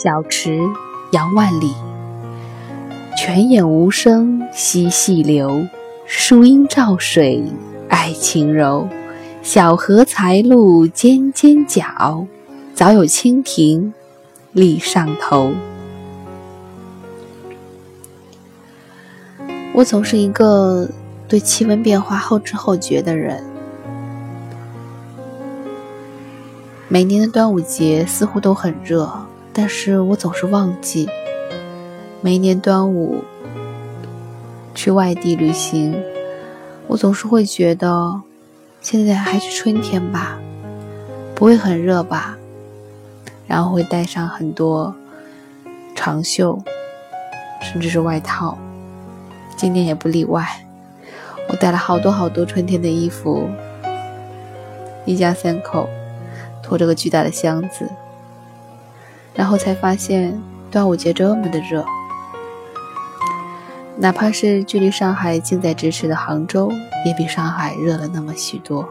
小池杨万里，泉眼无声惜细流，树阴照水爱晴柔。小荷才露尖尖角，早有蜻蜓立上头。我总是一个对气温变化后知后觉的人。每年的端午节似乎都很热，但是我总是忘记。每年端午去外地旅行，我总是会觉得现在还是春天吧，不会很热吧，然后会带上很多长袖，甚至是外套。今年也不例外，我带了好多好多春天的衣服，一家三口。拖着个巨大的箱子，然后才发现端午节这么的热，哪怕是距离上海近在咫尺的杭州，也比上海热了那么许多。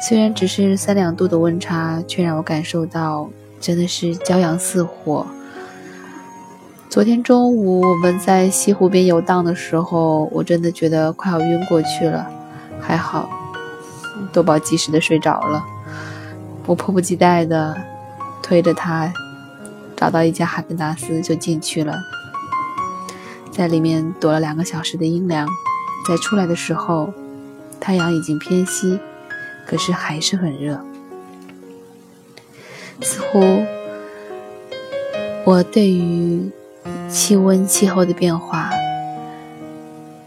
虽然只是三两度的温差，却让我感受到真的是骄阳似火。昨天中午我们在西湖边游荡的时候，我真的觉得快要晕过去了，还好多宝及时的睡着了。我迫不及待的推着他，找到一家哈根达斯就进去了，在里面躲了两个小时的阴凉，在出来的时候，太阳已经偏西，可是还是很热。似乎我对于气温、气候的变化，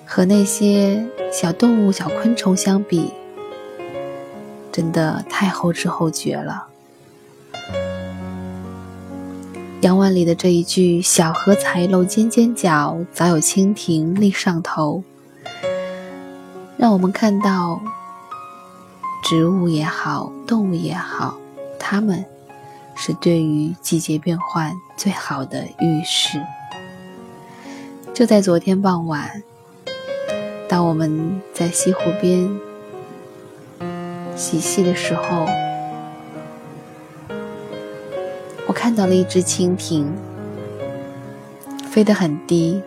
和那些小动物、小昆虫相比。真的太后知后觉了。杨万里的这一句“小荷才露尖尖角，早有蜻蜓立上头”，让我们看到，植物也好，动物也好，它们是对于季节变换最好的预示。就在昨天傍晚，当我们在西湖边。嬉戏的时候，看到了一只蜻蜓，飞得很低，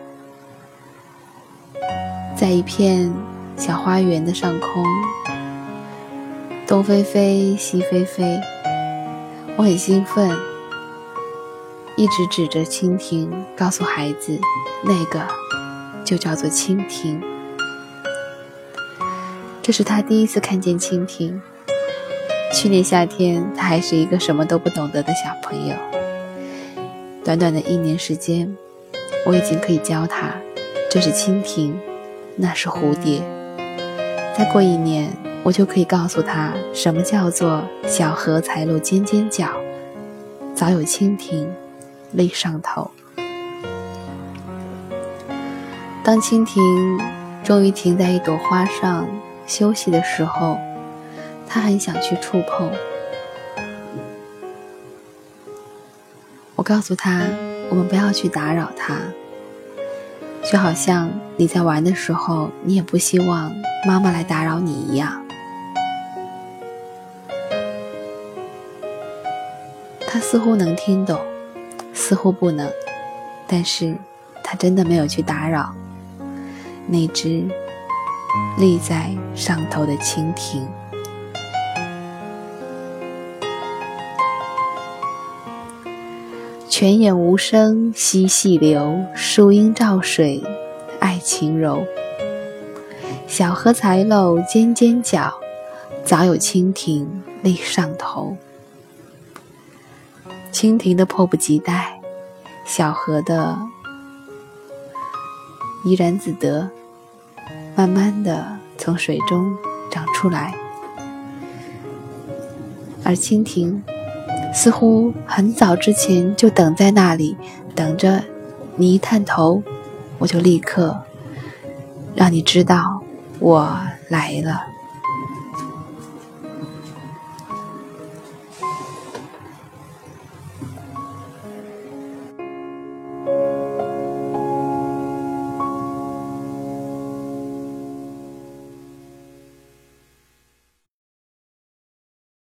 在一片小花园的上空，东飞飞，西飞飞。我很兴奋，一直指着蜻蜓，告诉孩子，那个就叫做蜻蜓。这是他第一次看见蜻蜓。去年夏天，他还是一个什么都不懂得的小朋友。短短的一年时间，我已经可以教他：这是蜻蜓，那是蝴蝶。再过一年，我就可以告诉他什么叫做小荷才露尖尖角，早有蜻蜓立上头。当蜻蜓终于停在一朵花上。休息的时候，他很想去触碰。我告诉他，我们不要去打扰他，就好像你在玩的时候，你也不希望妈妈来打扰你一样。他似乎能听懂，似乎不能，但是他真的没有去打扰那只。立在上头的蜻蜓，泉眼无声惜细流，树阴照水爱晴柔。小荷才露尖尖角，早有蜻蜓立上头。蜻蜓的迫不及待，小荷的怡然自得。慢慢的从水中长出来，而蜻蜓似乎很早之前就等在那里，等着你一探头，我就立刻让你知道我来了。